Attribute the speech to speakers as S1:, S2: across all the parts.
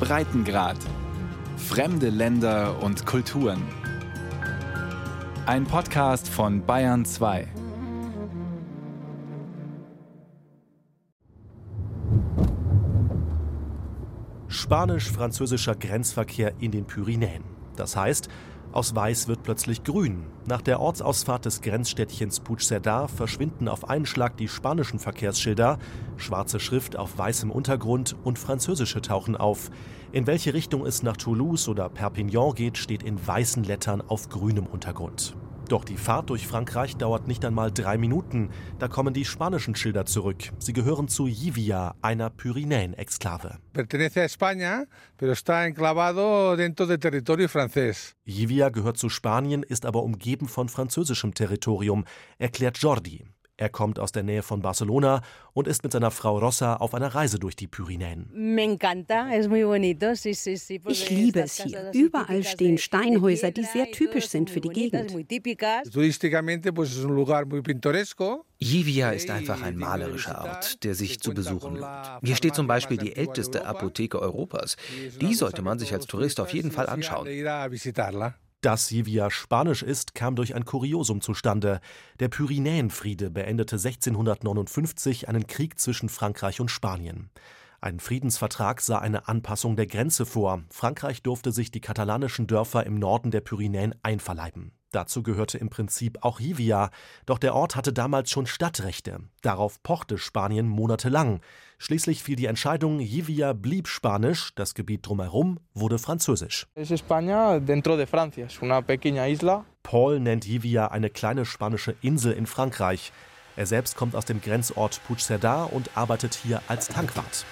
S1: Breitengrad. Fremde Länder und Kulturen. Ein Podcast von Bayern 2.
S2: Spanisch-französischer Grenzverkehr in den Pyrenäen. Das heißt, aus Weiß wird plötzlich grün. Nach der Ortsausfahrt des Grenzstädtchens Puigcerdá verschwinden auf einen Schlag die spanischen Verkehrsschilder, schwarze Schrift auf weißem Untergrund und französische tauchen auf. In welche Richtung es nach Toulouse oder Perpignan geht, steht in weißen Lettern auf grünem Untergrund. Doch die Fahrt durch Frankreich dauert nicht einmal drei Minuten. Da kommen die spanischen Schilder zurück. Sie gehören zu Jivia, einer Pyrenäen-Exklave. Jivia gehört zu Spanien, ist aber umgeben von französischem Territorium, erklärt Jordi. Er kommt aus der Nähe von Barcelona und ist mit seiner Frau Rossa auf einer Reise durch die Pyrenäen.
S3: Ich liebe es hier. Überall stehen Steinhäuser, die sehr typisch sind für die Gegend.
S4: Jivia ist einfach ein malerischer Ort, der sich zu besuchen lohnt. Hier steht zum Beispiel die älteste Apotheke Europas. Die sollte man sich als Tourist auf jeden Fall anschauen.
S2: Dass Sivia spanisch ist, kam durch ein Kuriosum zustande. Der Pyrenäenfriede beendete 1659 einen Krieg zwischen Frankreich und Spanien. Ein Friedensvertrag sah eine Anpassung der Grenze vor. Frankreich durfte sich die katalanischen Dörfer im Norden der Pyrenäen einverleiben. Dazu gehörte im Prinzip auch Jivia, doch der Ort hatte damals schon Stadtrechte. Darauf pochte Spanien monatelang. Schließlich fiel die Entscheidung, Jivia blieb Spanisch, das Gebiet drumherum wurde Französisch. Paul nennt Jivia eine kleine spanische Insel in Frankreich. Er selbst kommt aus dem Grenzort Puigcerdá und arbeitet hier als Tankwart.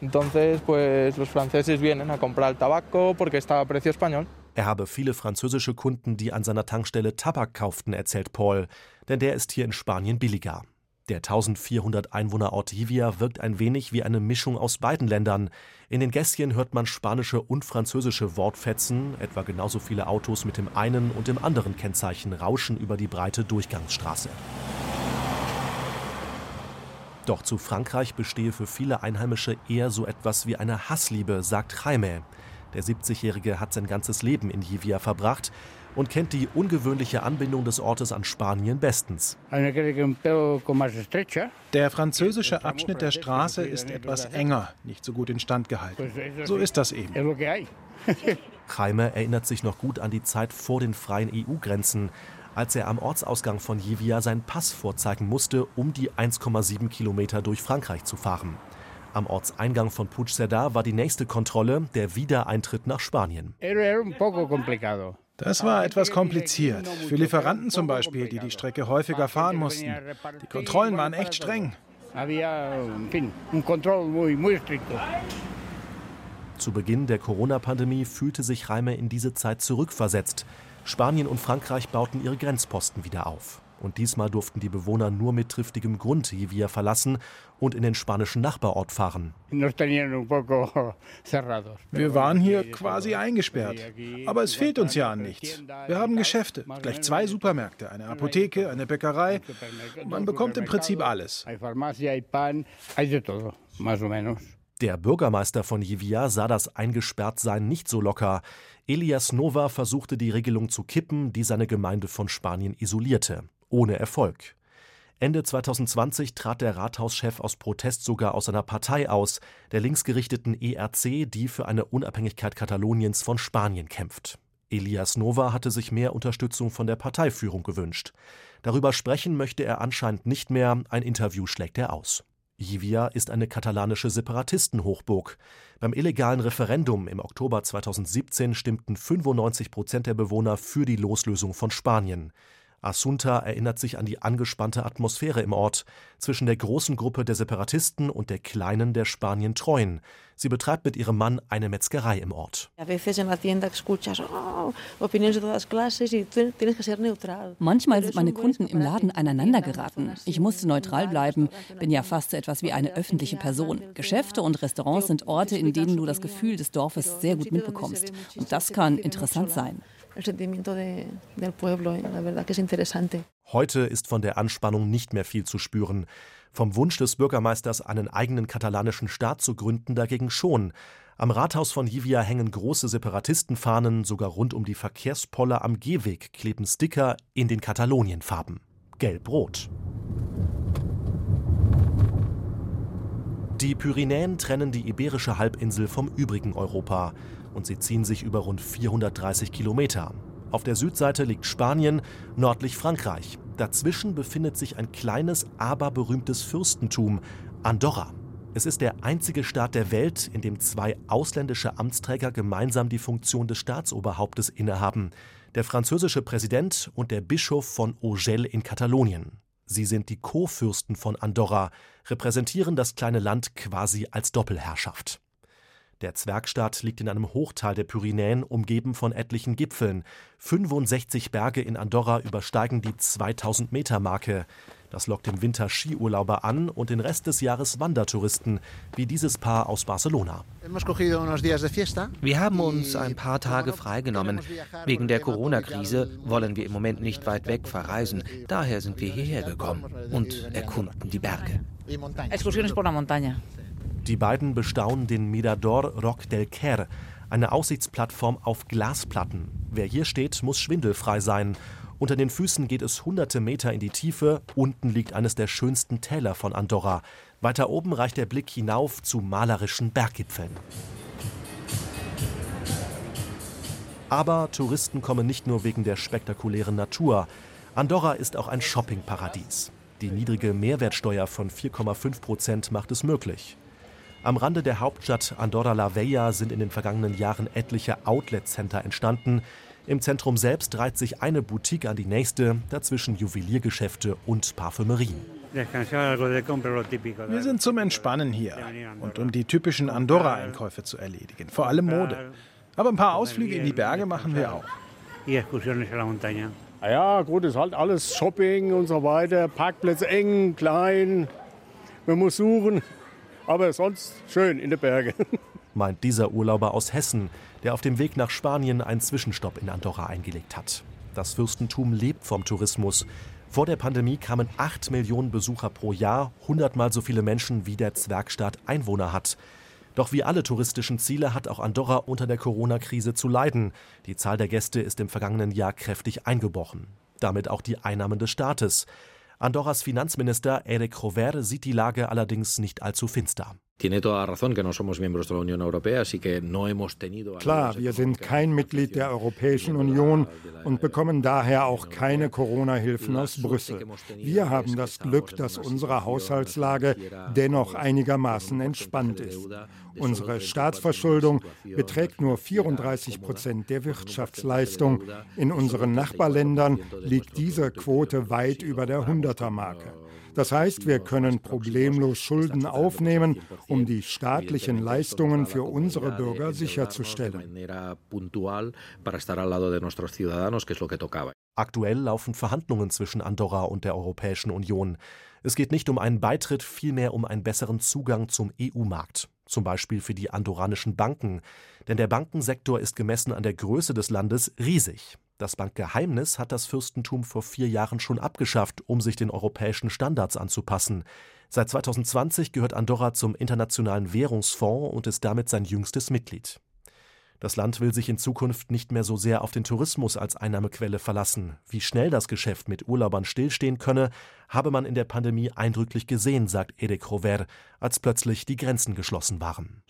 S5: Entonces, pues los franceses vienen a comprar tabaco porque está a precio español.
S2: Er habe viele französische Kunden, die an seiner Tankstelle Tabak kauften, erzählt Paul, denn der ist hier in Spanien billiger. Der 1400 Einwohnerort Jivia wirkt ein wenig wie eine Mischung aus beiden Ländern. In den Gässchen hört man spanische und französische Wortfetzen, etwa genauso viele Autos mit dem einen und dem anderen Kennzeichen rauschen über die breite Durchgangsstraße. Doch zu Frankreich bestehe für viele Einheimische eher so etwas wie eine Hassliebe, sagt Jaime. Der 70-Jährige hat sein ganzes Leben in Jivia verbracht und kennt die ungewöhnliche Anbindung des Ortes an Spanien bestens.
S6: Der französische Abschnitt der Straße ist etwas enger, nicht so gut instand gehalten. So ist das eben.
S2: Jaime erinnert sich noch gut an die Zeit vor den freien EU-Grenzen, als er am Ortsausgang von Jivia seinen Pass vorzeigen musste, um die 1,7 Kilometer durch Frankreich zu fahren. Am Ortseingang von Puigcerdá war die nächste Kontrolle der Wiedereintritt nach Spanien.
S6: Das war etwas kompliziert. Für Lieferanten zum Beispiel, die die Strecke häufiger fahren mussten. Die Kontrollen waren echt streng.
S2: Zu Beginn der Corona-Pandemie fühlte sich Reimer in diese Zeit zurückversetzt. Spanien und Frankreich bauten ihre Grenzposten wieder auf. Und diesmal durften die Bewohner nur mit triftigem Grund Jivia verlassen und in den spanischen Nachbarort fahren.
S6: Wir waren hier quasi eingesperrt. Aber es fehlt uns ja an nichts. Wir haben Geschäfte, gleich zwei Supermärkte, eine Apotheke, eine Bäckerei. Man bekommt im Prinzip alles.
S2: Der Bürgermeister von Jivia sah das Eingesperrtsein nicht so locker. Elias Nova versuchte die Regelung zu kippen, die seine Gemeinde von Spanien isolierte. Ohne Erfolg. Ende 2020 trat der Rathauschef aus Protest sogar aus seiner Partei aus, der linksgerichteten ERC, die für eine Unabhängigkeit Kataloniens von Spanien kämpft. Elias Nova hatte sich mehr Unterstützung von der Parteiführung gewünscht. Darüber sprechen möchte er anscheinend nicht mehr, ein Interview schlägt er aus. Jivia ist eine katalanische Separatistenhochburg. Beim illegalen Referendum im Oktober 2017 stimmten 95 Prozent der Bewohner für die Loslösung von Spanien. Assunta erinnert sich an die angespannte Atmosphäre im Ort zwischen der großen Gruppe der Separatisten und der kleinen der Spanien treuen. Sie betreibt mit ihrem Mann eine Metzgerei im Ort.
S7: Oh,
S8: Manchmal sind meine Kunden im Laden aneinander geraten. Ich musste neutral bleiben, bin ja fast so etwas wie eine öffentliche Person. Geschäfte und Restaurants sind Orte, in denen du das Gefühl des Dorfes sehr gut mitbekommst. Und das kann interessant sein.
S2: Heute ist von der Anspannung nicht mehr viel zu spüren. Vom Wunsch des Bürgermeisters, einen eigenen katalanischen Staat zu gründen, dagegen schon. Am Rathaus von Jivia hängen große Separatistenfahnen, sogar rund um die Verkehrspoller am Gehweg kleben Sticker in den Katalonienfarben. Gelb-Rot. Die Pyrenäen trennen die iberische Halbinsel vom übrigen Europa und sie ziehen sich über rund 430 Kilometer. Auf der Südseite liegt Spanien, nördlich Frankreich. Dazwischen befindet sich ein kleines, aber berühmtes Fürstentum, Andorra. Es ist der einzige Staat der Welt, in dem zwei ausländische Amtsträger gemeinsam die Funktion des Staatsoberhauptes innehaben, der französische Präsident und der Bischof von Urgell in Katalonien. Sie sind die Co-Fürsten von Andorra, repräsentieren das kleine Land quasi als Doppelherrschaft. Der Zwergstaat liegt in einem Hochtal der Pyrenäen, umgeben von etlichen Gipfeln. 65 Berge in Andorra übersteigen die 2000-Meter-Marke. Das lockt im Winter Skiurlauber an und den Rest des Jahres Wandertouristen, wie dieses Paar aus Barcelona.
S4: Wir haben uns ein paar Tage freigenommen. Wegen der Corona-Krise wollen wir im Moment nicht weit weg verreisen. Daher sind wir hierher gekommen und erkunden die Berge.
S7: Excursiones por la montaña.
S2: Die beiden bestaunen den Mirador Roc del Quer, eine Aussichtsplattform auf Glasplatten. Wer hier steht, muss schwindelfrei sein. Unter den Füßen geht es hunderte Meter in die Tiefe, unten liegt eines der schönsten Täler von Andorra. Weiter oben reicht der Blick hinauf zu malerischen Berggipfeln. Aber Touristen kommen nicht nur wegen der spektakulären Natur. Andorra ist auch ein Shoppingparadies. Die niedrige Mehrwertsteuer von 4,5 Prozent macht es möglich. Am Rande der Hauptstadt Andorra la Vella sind in den vergangenen Jahren etliche Outlet-Center entstanden. Im Zentrum selbst reiht sich eine Boutique an die nächste, dazwischen Juweliergeschäfte und Parfümerien.
S6: Wir sind zum Entspannen hier und um die typischen Andorra-Einkäufe zu erledigen, vor allem Mode. Aber ein paar Ausflüge in die Berge machen wir auch.
S9: Ja, gut, es ist halt alles Shopping und so weiter, Parkplätze eng, klein, man muss suchen aber sonst schön in den Bergen.
S2: Meint dieser Urlauber aus Hessen, der auf dem Weg nach Spanien einen Zwischenstopp in Andorra eingelegt hat. Das Fürstentum lebt vom Tourismus. Vor der Pandemie kamen 8 Millionen Besucher pro Jahr, hundertmal so viele Menschen wie der Zwergstaat Einwohner hat. Doch wie alle touristischen Ziele hat auch Andorra unter der Corona-Krise zu leiden. Die Zahl der Gäste ist im vergangenen Jahr kräftig eingebrochen. Damit auch die Einnahmen des Staates. Andorras Finanzminister Eric Rover sieht die Lage allerdings nicht allzu finster.
S10: Klar,
S9: wir sind kein Mitglied der Europäischen Union und bekommen daher auch keine Corona-Hilfen aus Brüssel. Wir haben das Glück, dass unsere Haushaltslage dennoch einigermaßen entspannt ist. Unsere Staatsverschuldung beträgt nur 34 Prozent der Wirtschaftsleistung. In unseren Nachbarländern liegt diese Quote weit über der 100er-Marke. Das heißt, wir können problemlos Schulden aufnehmen, um die staatlichen Leistungen für unsere Bürger sicherzustellen.
S2: Aktuell laufen Verhandlungen zwischen Andorra und der Europäischen Union. Es geht nicht um einen Beitritt, vielmehr um einen besseren Zugang zum EU-Markt, zum Beispiel für die andorranischen Banken. Denn der Bankensektor ist gemessen an der Größe des Landes riesig. Das Bankgeheimnis hat das Fürstentum vor vier Jahren schon abgeschafft, um sich den europäischen Standards anzupassen. Seit 2020 gehört Andorra zum Internationalen Währungsfonds und ist damit sein jüngstes Mitglied. Das Land will sich in Zukunft nicht mehr so sehr auf den Tourismus als Einnahmequelle verlassen. Wie schnell das Geschäft mit Urlaubern stillstehen könne, habe man in der Pandemie eindrücklich gesehen, sagt Eric Rover, als plötzlich die Grenzen geschlossen waren.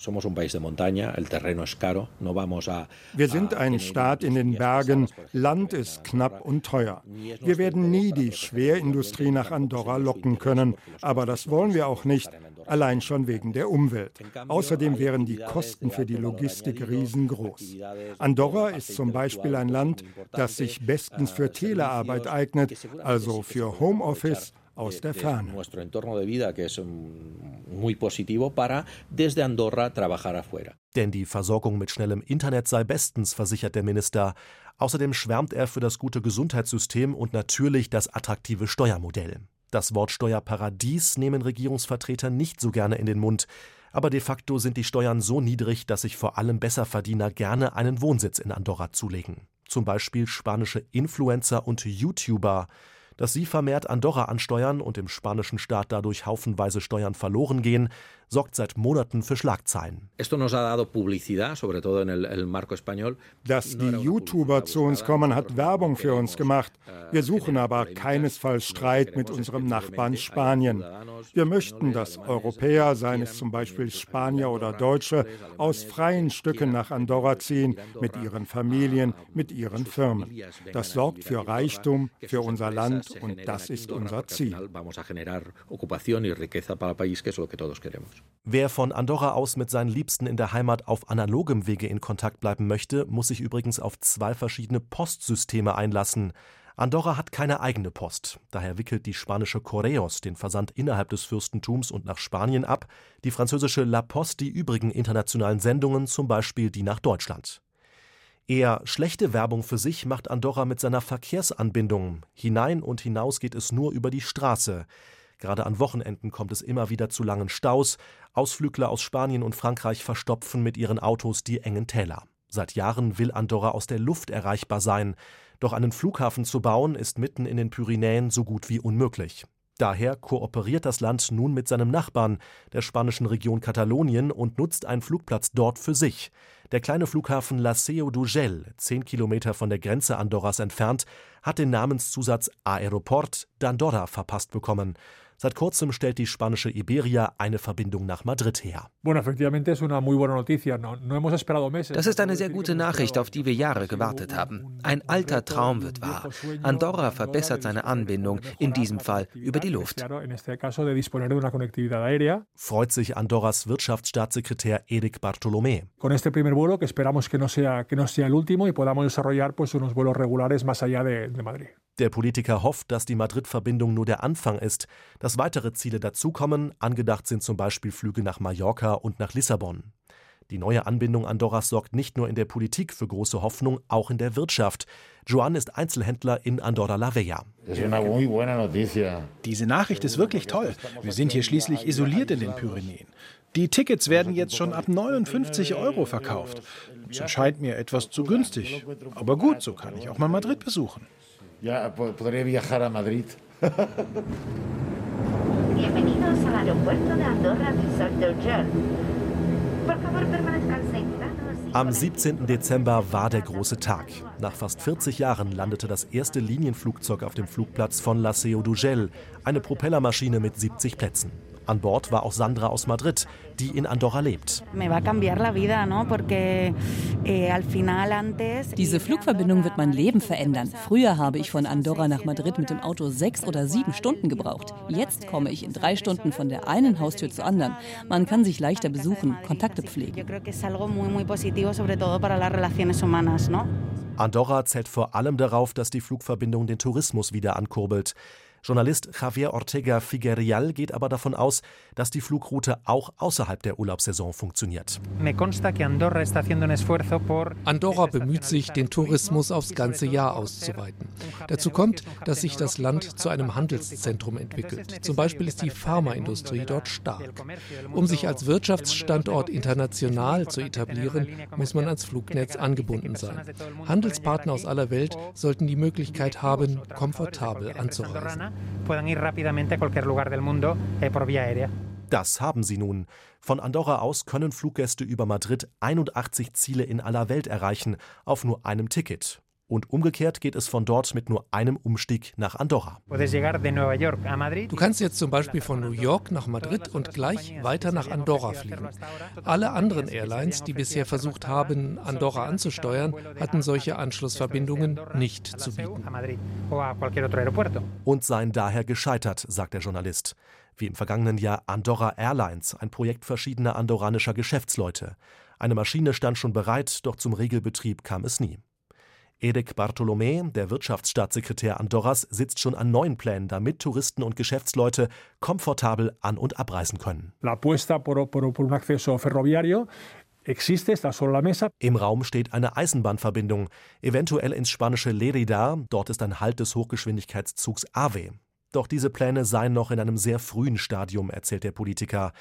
S9: Wir sind ein Staat in den Bergen, Land ist knapp und teuer. Wir werden nie die Schwerindustrie nach Andorra locken können, aber das wollen wir auch nicht allein schon wegen der Umwelt. Außerdem wären die Kosten für die Logistik riesengroß. Andorra ist zum Beispiel ein Land, das sich bestens für Telearbeit eignet, also für Homeoffice aus der Ferne.
S2: Denn die Versorgung mit schnellem Internet sei bestens, versichert der Minister. Außerdem schwärmt er für das gute Gesundheitssystem und natürlich das attraktive Steuermodell. Das Wort Steuerparadies nehmen Regierungsvertreter nicht so gerne in den Mund, aber de facto sind die Steuern so niedrig, dass sich vor allem Besserverdiener gerne einen Wohnsitz in Andorra zulegen. zum Beispiel spanische Influencer und YouTuber. Dass sie vermehrt Andorra ansteuern und im spanischen Staat dadurch haufenweise Steuern verloren gehen, sorgt seit Monaten für Schlagzeilen.
S9: Dass die YouTuber zu uns kommen, hat Werbung für uns gemacht. Wir suchen aber keinesfalls Streit mit unserem Nachbarn Spanien. Wir möchten, dass Europäer, seien es zum Beispiel Spanier oder Deutsche, aus freien Stücken nach Andorra ziehen, mit ihren Familien, mit ihren Firmen. Das sorgt für Reichtum, für unser Land und das ist unser Ziel.
S2: Wer von Andorra aus mit seinen Liebsten in der Heimat auf analogem Wege in Kontakt bleiben möchte, muss sich übrigens auf zwei verschiedene Postsysteme einlassen. Andorra hat keine eigene Post, daher wickelt die spanische Correos den Versand innerhalb des Fürstentums und nach Spanien ab, die französische La Poste die übrigen internationalen Sendungen, zum Beispiel die nach Deutschland. Eher schlechte Werbung für sich macht Andorra mit seiner Verkehrsanbindung. Hinein und hinaus geht es nur über die Straße. Gerade an Wochenenden kommt es immer wieder zu langen Staus. Ausflügler aus Spanien und Frankreich verstopfen mit ihren Autos die engen Täler. Seit Jahren will Andorra aus der Luft erreichbar sein. Doch einen Flughafen zu bauen, ist mitten in den Pyrenäen so gut wie unmöglich. Daher kooperiert das Land nun mit seinem Nachbarn, der spanischen Region Katalonien, und nutzt einen Flugplatz dort für sich. Der kleine Flughafen La Seu d'Urgell, zehn Kilometer von der Grenze Andorras entfernt, hat den Namenszusatz Aeroport d'Andorra verpasst bekommen. Seit kurzem stellt die spanische Iberia eine Verbindung nach Madrid her.
S4: Das ist eine sehr gute Nachricht, auf die wir Jahre gewartet haben. Ein alter Traum wird wahr. Andorra verbessert seine Anbindung, in diesem Fall über die Luft.
S2: Freut sich Andorras Wirtschaftsstaatssekretär Eric Bartolomé. Der Politiker hofft, dass die Madrid-Verbindung nur der Anfang ist, dass weitere Ziele dazukommen. Angedacht sind zum Beispiel Flüge nach Mallorca und nach Lissabon. Die neue Anbindung Andorras sorgt nicht nur in der Politik für große Hoffnung, auch in der Wirtschaft. Joan ist Einzelhändler in Andorra la Vella.
S6: Diese Nachricht ist wirklich toll. Wir sind hier schließlich isoliert in den Pyrenäen. Die Tickets werden jetzt schon ab 59 Euro verkauft. Das erscheint mir etwas zu günstig. Aber gut, so kann ich auch mal Madrid besuchen.
S11: Ya podré viajar a Madrid.
S12: Bienvenidos al aeropuerto de Andorra Resort de Urgell. Por favor, permanezcan sentados.
S2: Am 17. Dezember war der große Tag. Nach fast 40 Jahren landete das erste Linienflugzeug auf dem Flugplatz von La Seu d'Urgell, eine Propellermaschine mit 70 Plätzen. An Bord war auch Sandra aus Madrid, die in Andorra lebt.
S8: Eh, Diese Flugverbindung wird mein Leben verändern. Früher habe ich von Andorra nach Madrid mit dem Auto sechs oder sieben Stunden gebraucht. Jetzt komme ich in drei Stunden von der einen Haustür zur anderen. Man kann sich leichter besuchen, Kontakte pflegen.
S2: Andorra zählt vor allem darauf, dass die Flugverbindung den Tourismus wieder ankurbelt. Journalist Javier Ortega Figuerial geht aber davon aus, dass die Flugroute auch außerhalb der Urlaubssaison funktioniert.
S13: Andorra bemüht sich, den Tourismus aufs ganze Jahr auszuweiten. Dazu kommt, dass sich das Land zu einem Handelszentrum entwickelt. Zum Beispiel ist die Pharmaindustrie dort stark. Um sich als Wirtschaftsstandort international zu etablieren, muss man ans Flugnetz angebunden sein. Handelspartner aus aller Welt sollten die Möglichkeit haben, komfortabel anzureisen
S14: eh.
S2: Das haben sie nun. Von Andorra aus können Fluggäste über Madrid 81 Ziele in aller Welt erreichen, auf nur einem Ticket. Und umgekehrt geht es von dort mit nur einem Umstieg nach Andorra.
S13: Du kannst jetzt zum Beispiel von New York nach Madrid und gleich weiter nach Andorra fliegen. Alle anderen Airlines, die bisher versucht haben, Andorra anzusteuern, hatten solche Anschlussverbindungen nicht zu bieten.
S2: Und seien daher gescheitert, sagt der Journalist. Wie im vergangenen Jahr Andorra Airlines, ein Projekt verschiedener andorranischer Geschäftsleute. Eine Maschine stand schon bereit, doch zum Regelbetrieb kam es nie. Eric Bartolomé, der Wirtschaftsstaatssekretär Andorras, sitzt schon an neuen Plänen, damit Touristen und Geschäftsleute komfortabel an- und abreisen können. Im Raum steht eine Eisenbahnverbindung, eventuell ins spanische Lerida, dort ist ein Halt des Hochgeschwindigkeitszugs AVE. Doch diese Pläne seien noch in einem sehr frühen Stadium, erzählt der Politiker.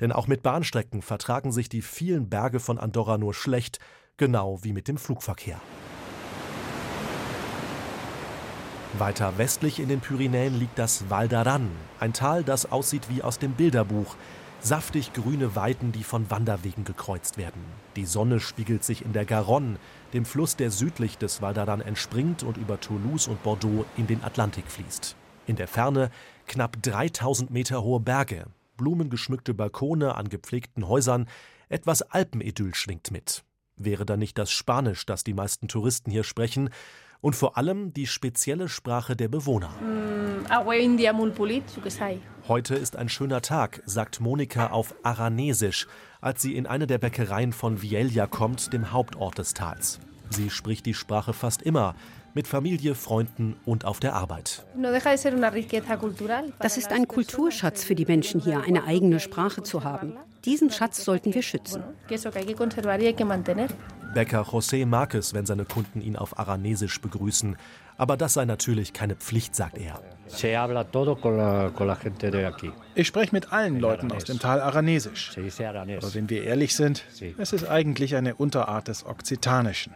S2: Denn auch mit Bahnstrecken vertragen sich die vielen Berge von Andorra nur schlecht, genau wie mit dem Flugverkehr. Weiter westlich in den Pyrenäen liegt das Val d'Aran, ein Tal, das aussieht wie aus dem Bilderbuch. Saftig grüne Weiden, die von Wanderwegen gekreuzt werden. Die Sonne spiegelt sich in der Garonne, dem Fluss, der südlich des Val d'Aran entspringt und über Toulouse und Bordeaux in den Atlantik fließt. In der Ferne knapp 3000 Meter hohe Berge, blumengeschmückte Balkone an gepflegten Häusern, etwas Alpenidyll schwingt mit. Wäre da nicht das Spanisch, das die meisten Touristen hier sprechen, und vor allem die spezielle Sprache der Bewohner. Mm, Heute ist ein schöner Tag, sagt Monika auf Aranesisch, als sie in eine der Bäckereien von Viella kommt, dem Hauptort des Tals. Sie spricht die Sprache fast immer, mit Familie, Freunden und auf der Arbeit.
S3: Das ist ein Kulturschatz für die Menschen hier, eine eigene Sprache zu haben. Diesen Schatz sollten wir schützen.
S2: Bäcker José mag es, wenn seine Kunden ihn auf Aranesisch begrüßen. Aber das sei natürlich keine Pflicht, sagt er.
S6: Ich spreche mit allen Leuten aus dem Tal Aranesisch. Aber wenn wir ehrlich sind, es ist eigentlich eine Unterart des Okzitanischen.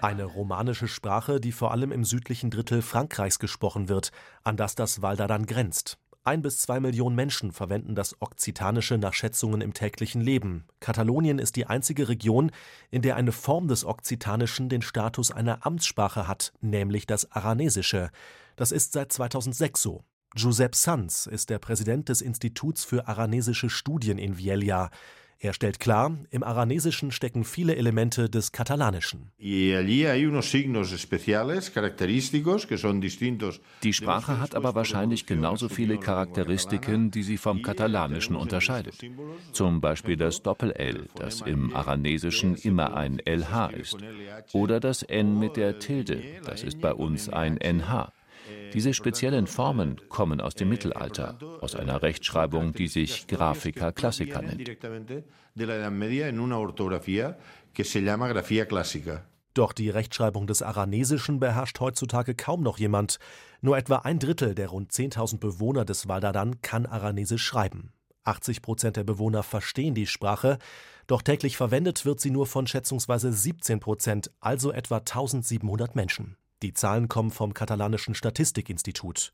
S2: Eine romanische Sprache, die vor allem im südlichen Drittel Frankreichs gesprochen wird, an das das Val d'Aran grenzt. Ein bis zwei Millionen Menschen verwenden das Okzitanische nach Schätzungen im täglichen Leben. Katalonien ist die einzige Region, in der eine Form des Okzitanischen den Status einer Amtssprache hat, nämlich das Aranesische. Das ist seit 2006 so. Josep Sanz ist der Präsident des Instituts für aranesische Studien in Viella. Er stellt klar, im Aranesischen stecken viele Elemente des Katalanischen. Die
S15: Sprache hat aber wahrscheinlich genauso viele Charakteristiken, die sie vom Katalanischen unterscheidet. Zum Beispiel das Doppel-L, das im Aranesischen immer ein LH ist. Oder das N mit der Tilde, das ist bei uns ein NH. Diese speziellen Formen kommen aus dem Mittelalter, aus einer Rechtschreibung, die sich Graphica Classica nennt.
S2: Doch die Rechtschreibung des Aranesischen beherrscht heutzutage kaum noch jemand. Nur etwa ein Drittel der rund 10.000 Bewohner des Valdadan kann Aranesisch schreiben. 80 Prozent der Bewohner verstehen die Sprache, doch täglich verwendet wird sie nur von schätzungsweise 17 Prozent, also etwa 1700 Menschen. Die Zahlen kommen vom katalanischen Statistikinstitut.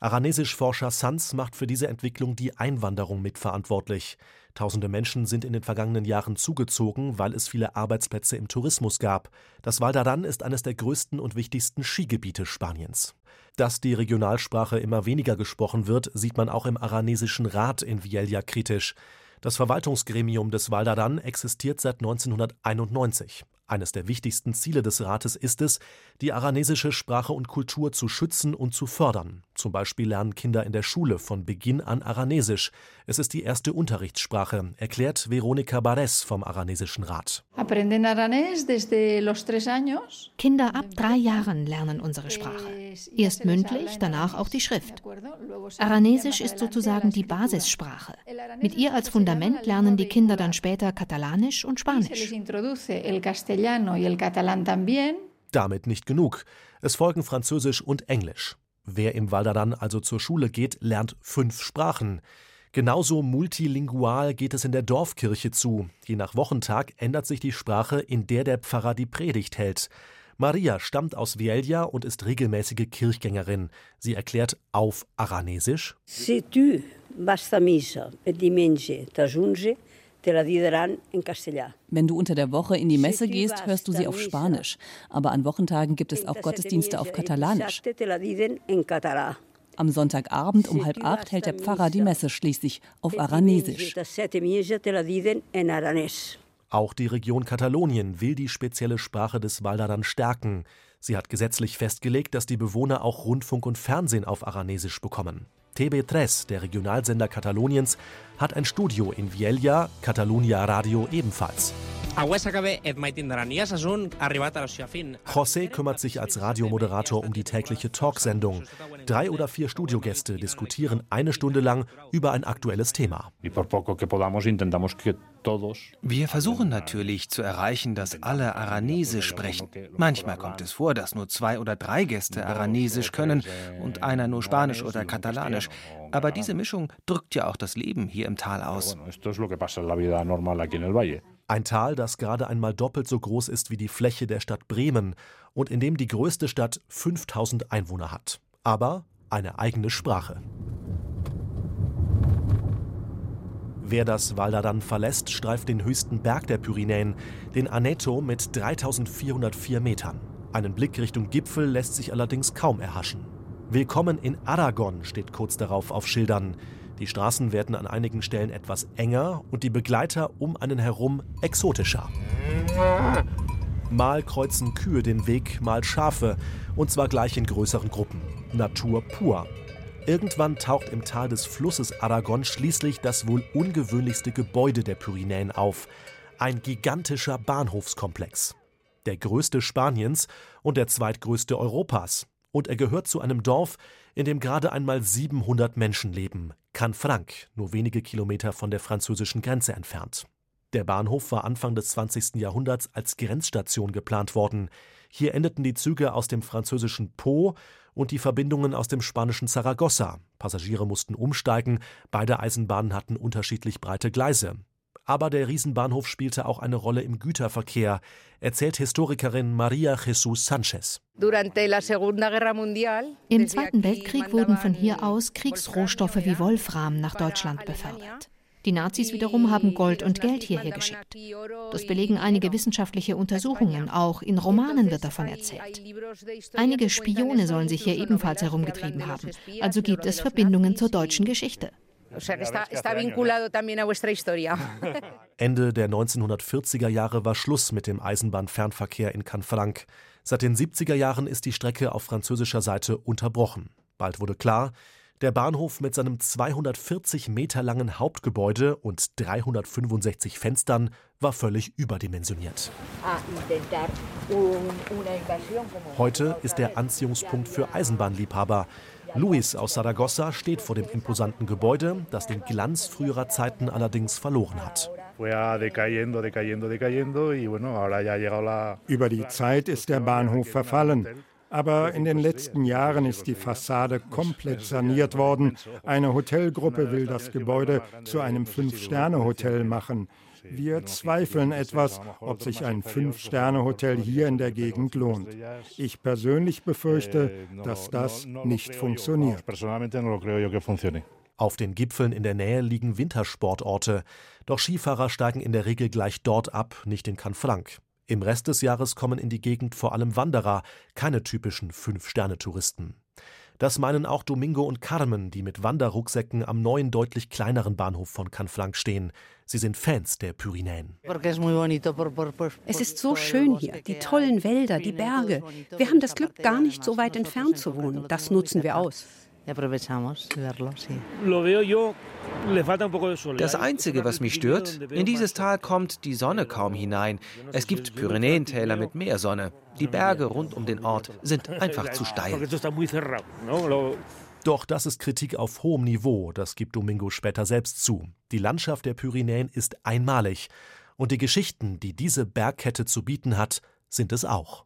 S2: Aranesisch-Forscher Sanz macht für diese Entwicklung die Einwanderung mitverantwortlich. Tausende Menschen sind in den vergangenen Jahren zugezogen, weil es viele Arbeitsplätze im Tourismus gab. Das Val d'Aran ist eines der größten und wichtigsten Skigebiete Spaniens. Dass die Regionalsprache immer weniger gesprochen wird, sieht man auch im Aranesischen Rat in Viella kritisch. Das Verwaltungsgremium des Val d'Aran existiert seit 1991. Eines der wichtigsten Ziele des Rates ist es, die aranesische Sprache und Kultur zu schützen und zu fördern. Zum Beispiel lernen Kinder in der Schule von Beginn an Aranesisch. Es ist die erste Unterrichtssprache, erklärt Veronika Bares vom Aranesischen Rat.
S16: Kinder ab drei Jahren lernen unsere Sprache. Erst mündlich, danach auch die Schrift. Aranesisch ist sozusagen die Basissprache. Mit ihr als Fundament lernen die Kinder dann später Katalanisch und Spanisch.
S2: Damit nicht genug. Es folgen Französisch und Englisch. Wer im Valdadan also zur Schule geht, lernt fünf Sprachen. Genauso multilingual geht es in der Dorfkirche zu. Je nach Wochentag ändert sich die Sprache, in der der Pfarrer die Predigt hält. Maria stammt aus Viella und ist regelmäßige Kirchgängerin. Sie erklärt auf Aranesisch. Si tu vas a missa
S8: et diumenge t'ajunge, wenn du unter der Woche in die Messe gehst, hörst du sie auf Spanisch. Aber an Wochentagen gibt es auch Gottesdienste auf Katalanisch. Am Sonntagabend um halb acht hält der Pfarrer die Messe schließlich auf Aranesisch.
S2: Auch die Region Katalonien will die spezielle Sprache des Valdadan stärken. Sie hat gesetzlich festgelegt, dass die Bewohner auch Rundfunk und Fernsehen auf Aranesisch bekommen. TB3, der Regionalsender Kataloniens, hat ein Studio in Viella, Catalunya Radio ebenfalls. José kümmert sich als Radiomoderator um die tägliche Talksendung. Drei oder vier Studiogäste diskutieren eine Stunde lang über ein aktuelles Thema.
S4: Wir versuchen natürlich zu erreichen, dass alle Aranesisch sprechen. Manchmal kommt es vor, dass nur zwei oder drei Gäste Aranesisch können und einer nur Spanisch oder Katalanisch. Aber diese Mischung drückt ja auch das Leben hier im Tal aus.
S2: Ein Tal, das gerade einmal doppelt so groß ist wie die Fläche der Stadt Bremen und in dem die größte Stadt 5000 Einwohner hat. Aber eine eigene Sprache. Wer das Val d'Adan verlässt, streift den höchsten Berg der Pyrenäen, den Aneto mit 3404 Metern. Einen Blick Richtung Gipfel lässt sich allerdings kaum erhaschen. Willkommen in Aragon steht kurz darauf auf Schildern. Die Straßen werden an einigen Stellen etwas enger und die Begleiter um einen herum exotischer. Mal kreuzen Kühe den Weg, mal Schafe, und zwar gleich in größeren Gruppen. Natur pur. Irgendwann taucht im Tal des Flusses Aragon schließlich das wohl ungewöhnlichste Gebäude der Pyrenäen auf. Ein gigantischer Bahnhofskomplex. Der größte Spaniens und der zweitgrößte Europas. Und er gehört zu einem Dorf, in dem gerade einmal 700 Menschen leben. Canfranc, nur wenige Kilometer von der französischen Grenze entfernt. Der Bahnhof war Anfang des 20. Jahrhunderts als Grenzstation geplant worden. Hier endeten die Züge aus dem französischen Po und die Verbindungen aus dem spanischen Zaragoza. Passagiere mussten umsteigen, beide Eisenbahnen hatten unterschiedlich breite Gleise. Aber der Riesenbahnhof spielte auch eine Rolle im Güterverkehr, erzählt Historikerin Maria Jesús Sánchez.
S16: Im Zweiten Weltkrieg wurden von hier aus Kriegsrohstoffe wie Wolfram nach Deutschland befördert. Die Nazis wiederum haben Gold und Geld hierher geschickt. Das belegen einige wissenschaftliche Untersuchungen, auch in Romanen wird davon erzählt. Einige Spione sollen sich hier ebenfalls herumgetrieben haben, also gibt es Verbindungen zur deutschen Geschichte.
S2: Ende der 1940er Jahre war Schluss mit dem Eisenbahnfernverkehr in Canfranc. Seit den 70er Jahren ist die Strecke auf französischer Seite unterbrochen. Bald wurde klar, der Bahnhof mit seinem 240 Meter langen Hauptgebäude und 365 Fenstern war völlig überdimensioniert. Heute ist der Anziehungspunkt für Eisenbahnliebhaber. Luis aus Saragossa steht vor dem imposanten Gebäude, das den Glanz früherer Zeiten allerdings verloren hat.
S9: Über die Zeit ist der Bahnhof verfallen. Aber in den letzten Jahren ist die Fassade komplett saniert worden. Eine Hotelgruppe will das Gebäude zu einem Fünf-Sterne-Hotel machen. Wir zweifeln etwas, ob sich ein Fünf-Sterne-Hotel hier in der Gegend lohnt. Ich persönlich befürchte, dass das nicht funktioniert.
S2: Auf den Gipfeln in der Nähe liegen Wintersportorte, doch Skifahrer steigen in der Regel gleich dort ab, nicht in Canfranc. Im Rest des Jahres kommen in die Gegend vor allem Wanderer, keine typischen Fünf-Sterne-Touristen. Das meinen auch Domingo und Carmen, die mit Wanderrucksäcken am neuen, deutlich kleineren Bahnhof von Canfranc stehen. Sie sind Fans der Pyrenäen.
S3: Es ist so schön hier, die tollen Wälder, die Berge. Wir haben das Glück, gar nicht so weit entfernt zu wohnen. Das nutzen wir aus.
S4: Das Einzige, was mich stört, in dieses Tal kommt die Sonne kaum hinein. Es gibt Pyrenäentäler mit mehr Sonne. Die Berge rund um den Ort sind einfach zu steil.
S2: Doch das ist Kritik auf hohem Niveau, das gibt Domingo später selbst zu. Die Landschaft der Pyrenäen ist einmalig. Und die Geschichten, die diese Bergkette zu bieten hat, sind es auch.